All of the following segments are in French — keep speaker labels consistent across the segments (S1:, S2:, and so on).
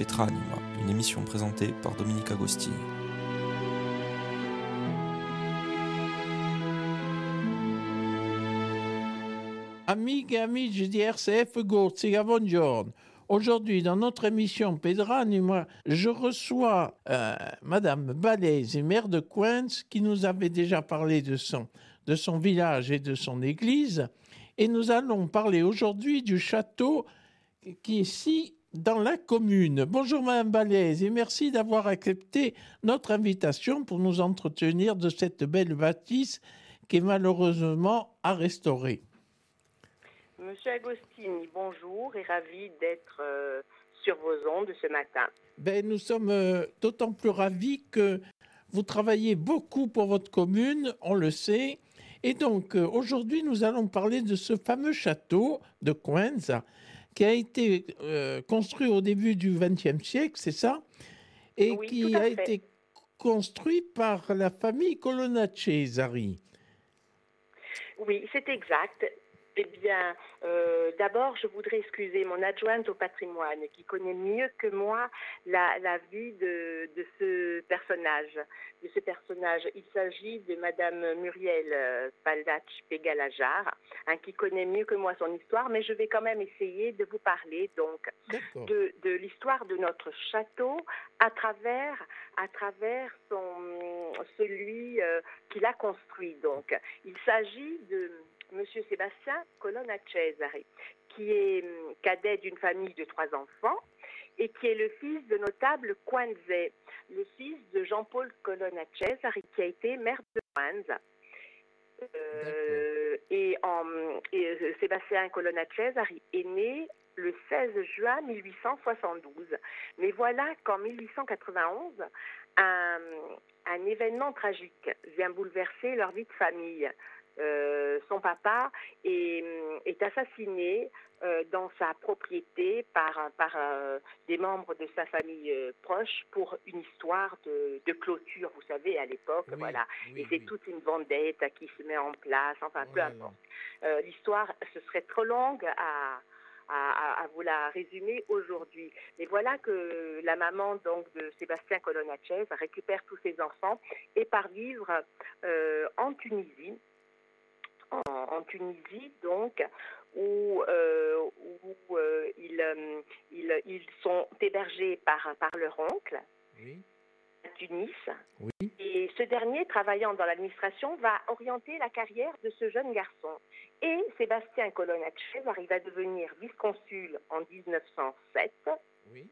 S1: Petra Anima, une émission présentée par Dominique Agostini.
S2: Amiques et amis di RCF Gurziga, buongiorno. Aujourd'hui, dans notre émission Pedra Anima, je reçois euh, Madame Balèze, maire de Coins, qui nous avait déjà parlé de son, village et de son église. Et nous allons parler aujourd'hui du château qui est ici dans la commune. Bonjour Madame Balèze et merci d'avoir accepté notre invitation pour nous entretenir de cette belle bâtisse qui est malheureusement à restaurer.
S3: Monsieur Agostini, bonjour et ravi d'être euh, sur vos ondes ce matin.
S2: Ben, nous sommes euh, d'autant plus ravis que vous travaillez beaucoup pour votre commune, on le sait. Et donc, euh, aujourd'hui, nous allons parler de ce fameux château de Coenza qui a été construit au début du XXe siècle, c'est ça? Et qui a été construit par la famille Colonna Cesari.
S3: Oui, c'est exact. Eh bien, euh, d'abord, je voudrais excuser mon adjointe au patrimoine qui connaît mieux que moi la, vie de, ce personnage. De ce personnage, il s'agit de Madame Muriel euh, Paldach Pegalajar, hein, qui connaît mieux que moi son histoire, mais je vais quand même essayer de vous parler donc de, l'histoire de notre château à travers à travers son celui euh, qu'il a construit. Donc, il s'agit de Monsieur Sébastien Colonna Cesare, qui est hum, cadet d'une famille de trois enfants et qui est le fils de notable Quanze, le fils de Jean-Paul Colonna Cesare, qui a été maire de Quanze. Euh, et, en, euh, Sébastien Colonna Cesare est né le 16 juin 1872. Mais voilà qu'en 1891, un, un événement tragique vient bouleverser leur vie de famille. Euh, son papa est, est assassiné euh, dans sa propriété par, par euh, des membres de sa famille proche pour une histoire de, de, clôture, vous savez, à l'époque, voilà. et c'est toute une vendette qui se met en place, enfin, peu importe. L'histoire, ce serait trop longue à, à, vous la résumer aujourd'hui. Mais voilà que la maman donc de Sébastien Colonnachez récupère tous ses enfants et part vivre en Tunisie en, Tunisie, donc, où, euh, où euh, ils, euh, ils, ils, sont hébergés par, par leur oncle. à Tunis. Et ce dernier, travaillant dans l'administration, va orienter la carrière de ce jeune garçon. Et Sébastien Colonnachez arrive à devenir vice-consul en 1907. Oui.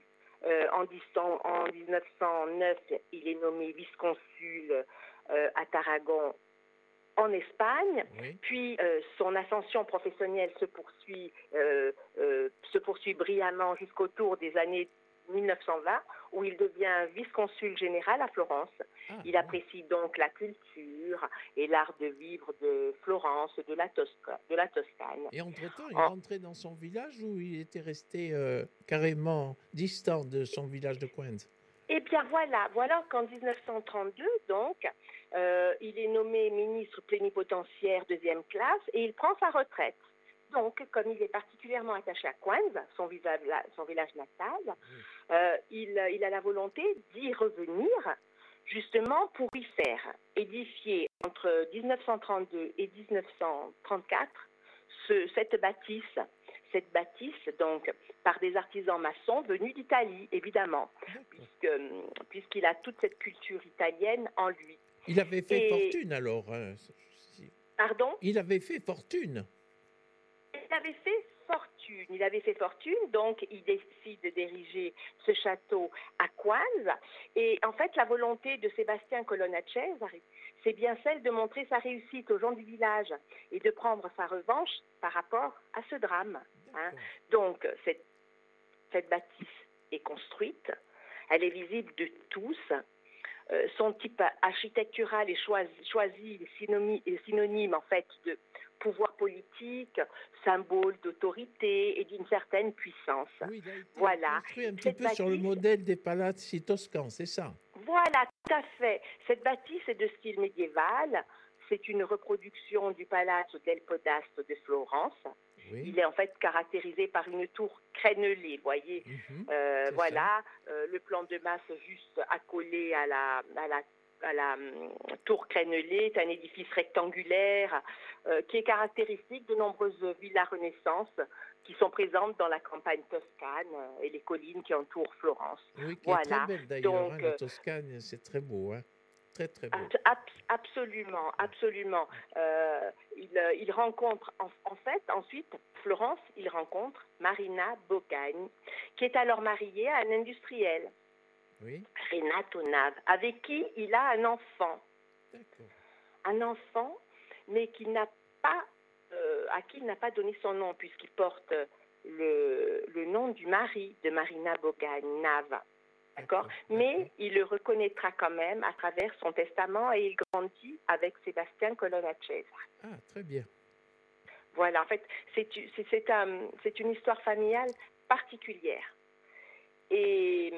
S3: en, en, 1909, il est nommé vice-consul à Tarragon en Espagne, puis euh, son ascension professionnelle se poursuit, euh, euh, se poursuit brillamment jusqu'au tour des années 1920, où il devient vice-consul général à Florence. Ah, il apprécie donc la culture et l'art de vivre de Florence, de la, de la Toscane.
S2: Et entre-temps, il est rentré dans son village où il était resté carrément distant de son village de Cointe
S3: Eh bien voilà, voilà qu'en 1932, donc, euh, il est nommé ministre plénipotentiaire deuxième classe et il prend sa retraite. Donc, comme il est particulièrement attaché à Coins, son, village, natal, euh, il, a la volonté d'y revenir justement pour y faire édifier entre 1932 et 1934 cette bâtisse cette bâtisse, donc, par des artisans maçons venus d'Italie, évidemment, puisqu'il a toute cette culture italienne en lui.
S2: Il avait fait fortune alors. Hein,
S3: Pardon?
S2: Il avait fait fortune.
S3: Il avait fait fortune. Il avait fait fortune, donc il décide de diriger ce château à Coise. Et en fait, la volonté de Sébastien Colonnachez, c'est bien celle de montrer sa réussite aux gens du village et de prendre sa revanche par rapport à ce drame. Hein. Donc, cette, cette bâtisse est construite, elle est visible de tous, euh, son type architectural est choisi, choisi synonyme, en fait de pouvoir politique, symbole d'autorité et d'une certaine puissance.
S2: Oui, il a été voilà. un petit peu sur le modèle des palazzi toscans, c'est ça?
S3: Voilà, tout à fait. Cette bâtisse est de style médiéval. C'est une reproduction du Palazzo del Podasto de Florence.
S2: Oui.
S3: Il est en fait caractérisé par une tour crénelée, voyez.
S2: Mhm.
S3: Euh, voilà, euh, le plan de masse juste accolé à la, à la, à la hum, tour crénelée est un édifice rectangulaire euh, qui est caractéristique de nombreuses villas Renaissance qui sont présentes dans la campagne toscane et les collines qui entourent Florence.
S2: Oui, qui est
S3: Voilà.
S2: très belle d'ailleurs. Hein, la Toscane, c'est très beau. Hein. Très, très beau.
S3: Abs- abs- absolument, absolument. Euh, il, euh, il rencontre, en, en fait, ensuite, Florence, il rencontre Marina Bocagne, qui est alors mariée à un industriel,
S2: Oui,
S3: Renato Nave, avec qui il a un enfant. Un enfant, mais qui n'a pas, euh, à qui il n'a pas donné son nom, puisqu'il porte le, le nom du mari de Marina Bocagne, Nave. D'accord Mais il le reconnaîtra quand même à travers son testament et il grandit avec Sébastien Colonna.
S2: Ah, très bien.
S3: Voilà, en fait, c'est u- c'est- c'est un- c'est une histoire familiale particulière. Et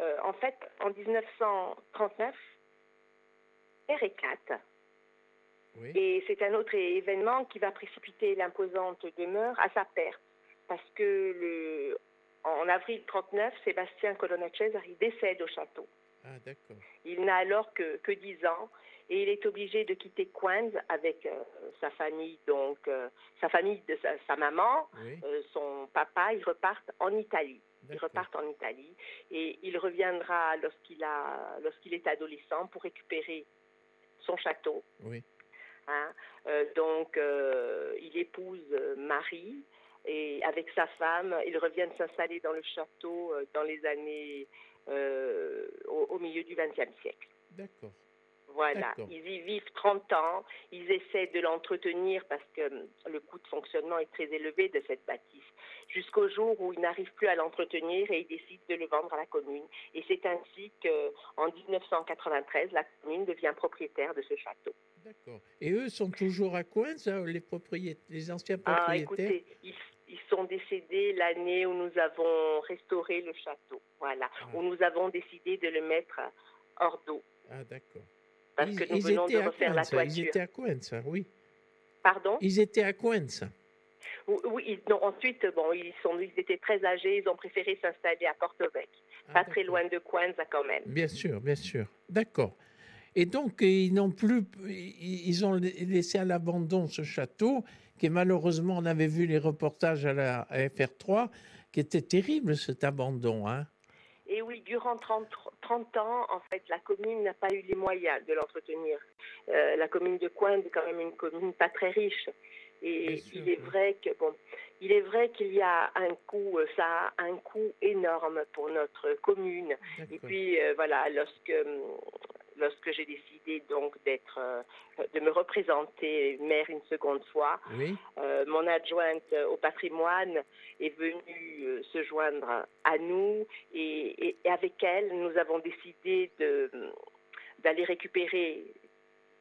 S3: euh, en fait, en 1939, Père éclate.
S2: Oui,
S3: Et c'est un autre événement qui va précipiter l'imposante demeure à sa perte. Parce que le, en avril 39, Sébastien Colonna Cesare il décède au château.
S2: ah, d'accord.
S3: Il n'a alors que, que 10 ans et il est obligé de quitter Coins avec euh, sa famille, donc euh, sa famille de sa, sa maman,
S2: Oui,
S3: euh, son papa. Ils repartent en Italie. Ils repartent en Italie et il reviendra lorsqu'il a lorsqu'il est adolescent pour récupérer son château.
S2: Oui,
S3: hein. Donc il épouse Marie et avec sa femme, ils reviennent s'installer dans le château euh, dans les années euh, au, au milieu du XXe siècle.
S2: d'accord.
S3: Voilà, ils y vivent 30 ans, ils essaient de l'entretenir parce que hum, le coût de fonctionnement est très élevé de cette bâtisse, jusqu'au jour où ils n'arrivent plus à l'entretenir et ils décident de le vendre à la commune. Et c'est ainsi qu'en 1993, la commune devient propriétaire de ce château.
S2: D'accord. Et eux sont toujours à Coins, hein, les, anciens
S3: Ah,
S2: propriétaires?
S3: écoutez, ils, ils sont décédés l'année où nous avons restauré le château, voilà,
S2: Ah.
S3: où nous avons décidé de le mettre hors d'eau,
S2: Ah, d'accord.
S3: parce
S2: Ils,
S3: que nous venons de refaire la
S2: Coins, ils
S3: toiture.
S2: étaient à hein, oui.
S3: Pardon?
S2: Ils étaient à Coins.
S3: Oui, ils- non, ensuite, bon, ils, sont, ils étaient très âgés, ils ont préféré s'installer à Porto-Vec,
S2: Ah,
S3: pas très loin de Coinza quand même.
S2: Bien sûr, bien sûr. D'accord. Et donc, ils n'ont plus, ils ont laissé à l'abandon ce château, qui malheureusement, on avait vu les reportages à la à FR3, qui était terrible cet abandon. Hein.
S3: Et oui, durant 30, 30 ans, en fait, la commune n'a pas eu les moyens de l'entretenir. Euh, la commune de Coinze est quand même une commune pas très riche. Et il est vrai que bon, il est vrai qu'il y a un coût, euh, ça a un coût énorme pour notre commune. Et puis euh, voilà, lorsque hum, lorsque j'ai décidé donc d'être euh, de me représenter maire une seconde fois,
S2: Oui,
S3: euh, mon adjointe au patrimoine est venue euh, se joindre à nous et, et- et avec elle, nous avons décidé de- d'aller récupérer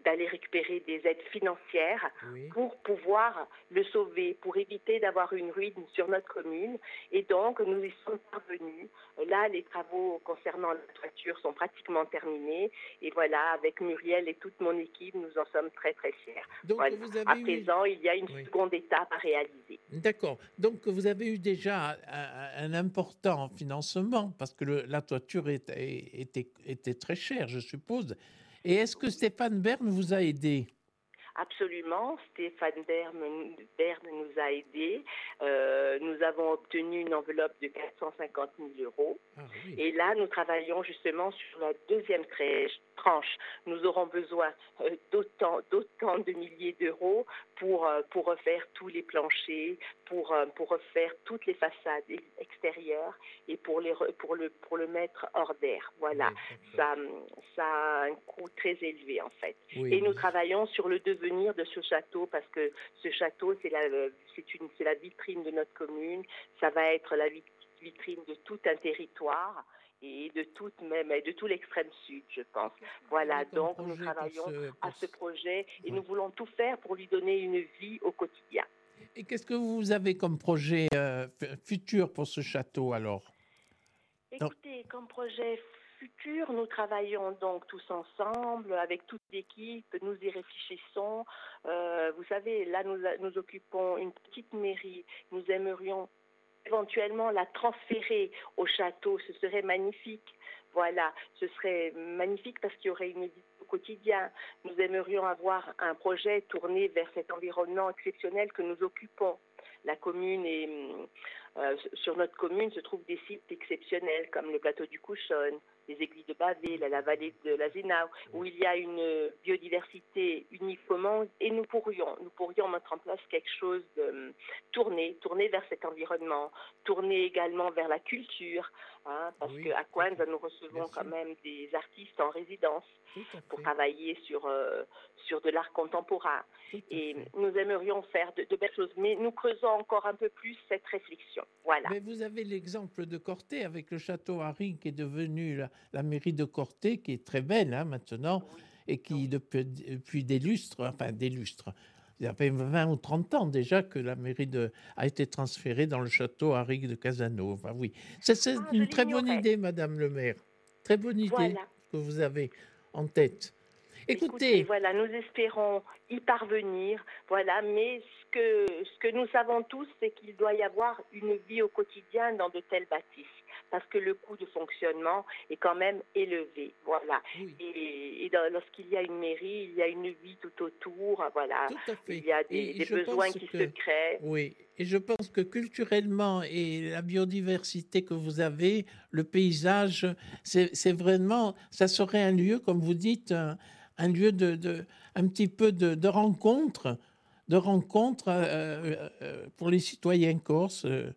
S3: d'aller récupérer des aides financières
S2: oui.
S3: pour pouvoir le sauver, pour éviter d'avoir une ruine sur notre commune. Et donc, nous y sommes parvenus. Là, les travaux concernant la toiture sont pratiquement terminés. Et voilà, avec Muriel et toute mon équipe, nous en sommes très, très fiers.
S2: Donc,
S3: Voilà.
S2: vous
S3: À
S2: avez eu...
S3: présent, il y a une
S2: Oui.
S3: seconde étape à réaliser.
S2: D'accord. Donc, vous avez eu déjà un, un important financement, parce que le- la toiture était très chère, je suppose. Et est-ce que Stéphane Bern vous a aidé?
S3: Absolument, Stéphane Bern, Bern nous a aidés. Euh, nous avons obtenu une enveloppe de 450 000 euros.
S2: Ah oui.
S3: Et là, nous travaillons justement sur la deuxième tranche. Nous aurons besoin euh, d'autant, d'autant de milliers d'euros pour, euh, pour refaire tous les planchers, pour, pour refaire toutes les façades ex- extérieures et pour, les, re- pour, le, pour le mettre hors d'air. Voilà.
S2: Oui.
S3: Ça, ça a un coût très élevé en fait.
S2: Oui,
S3: Et nous travaillons sur le devenir de ce château parce que ce château, c'est la, le- c'est une, c'est la vitrine de notre commune. Ça va être la vit- vitrine de tout un territoire et de toute même de tout l'extrême sud, je pense. Voilà, donc nous travaillons
S2: ce-
S3: à ce projet et
S2: Ouais.
S3: nous voulons tout faire pour lui donner une vie au quotidien.
S2: Et qu'est-ce que vous avez comme projet euh, futur pour ce château alors?
S3: Écoutez, comme projet nous travaillons donc tous ensemble, avec toute l'équipe, nous y réfléchissons. Euh, vous savez, là, nous, occupons une petite mairie. Nous aimerions éventuellement la transférer au château. Ce serait magnifique. Voilà, ce serait magnifique parce qu'il y aurait une vie au quotidien. Nous aimerions avoir un projet tourné vers cet environnement exceptionnel que nous occupons. La commune est euh, sur notre commune se trouvent des sites exceptionnels comme le plateau du Couchon, les églises de Baville, la vallée de la Zénau, où il y a une biodiversité uniquement et nous pourrions, nous pourrions mettre en place quelque chose de tourné, tourné vers cet environnement, tourné également vers la culture, hein, parce qu'à Coinza, nous recevons quand même des artistes en résidence pour travailler sur, euh, sur de l'art contemporain. Et nous aimerions faire de, de, belles choses, mais nous creusons encore un peu plus cette réflexion. Voilà.
S2: Mais vous avez l'exemple de Corté avec le château Harry qui est devenu la, la mairie de Corté, qui est très belle hein, maintenant, oui. et qui depuis, depuis des lustres, enfin des lustres, il y a 20 ou 30 ans déjà que la mairie de, a été transférée dans le château Harry de Casano. Enfin, oui, c'est ah, une très bonne idée, Madame le maire. Très bonne idée voilà. que vous avez en tête.
S3: Écoutez, Écoutez, voilà, nous espérons y parvenir, voilà, mais ce que, ce que nous savons tous, c'est qu'il doit y avoir une vie au quotidien dans de telles bâtisses, parce que le coût de fonctionnement est quand même élevé, voilà. Oui. Et, et lorsqu'il y a une mairie, il y a une vie tout autour, voilà.
S2: Tout
S3: il y a des, des besoins qui
S2: que,
S3: se créent.
S2: Oui, et je pense que culturellement et la biodiversité que vous avez, le paysage, c'est vraiment, ça serait un lieu, comme vous dites, un, un lieu de, de, un petit peu de, de rencontre, de rencontre euh, euh, pour les citoyens corses euh,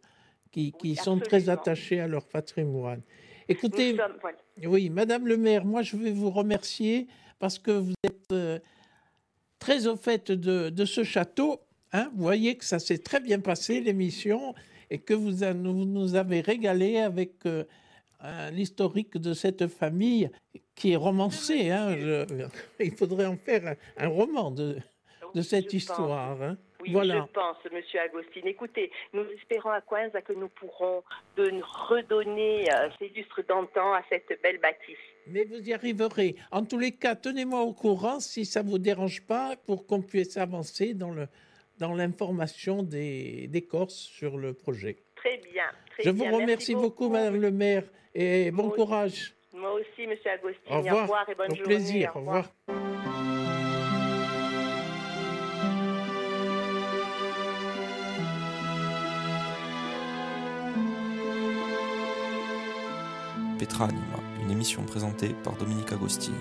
S2: qui, qui oui, sont très attachés à leur patrimoine. Écoutez, sommes, voilà. oui, Madame le maire, moi je vais vous remercier parce que vous êtes euh, très au fait de, de ce château. Hein, vous voyez que ça s'est très bien passé l'émission et que vous, a, nous, nous avez régalé avec euh, l'historique de cette famille qui est romancée. Hein, je, il faudrait en faire un, un roman de, de cette histoire. Hein.
S3: Oui,
S2: voilà.
S3: je pense, Monsieur Agostine. Écoutez, nous espérons à Coinza que nous pourrons de redonner euh, ces lustres d'antan à cette belle bâtisse.
S2: Mais vous y arriverez. En tous les cas, tenez-moi au courant si ça ne vous dérange pas pour qu'on puisse avancer dans le dans l'information des, des Corses sur le projet.
S3: Très bien. Très
S2: je vous
S3: bien.
S2: remercie beaucoup, beaucoup, Madame le maire, et bon
S3: Moi
S2: courage.
S3: Moi aussi, Monsieur Agostine.
S2: Au revoir,
S3: au revoir et bonne
S2: au
S3: journée.
S2: plaisir.
S3: Au
S2: Au revoir.
S1: Petra Anima, une émission présentée par Dominique Agostini.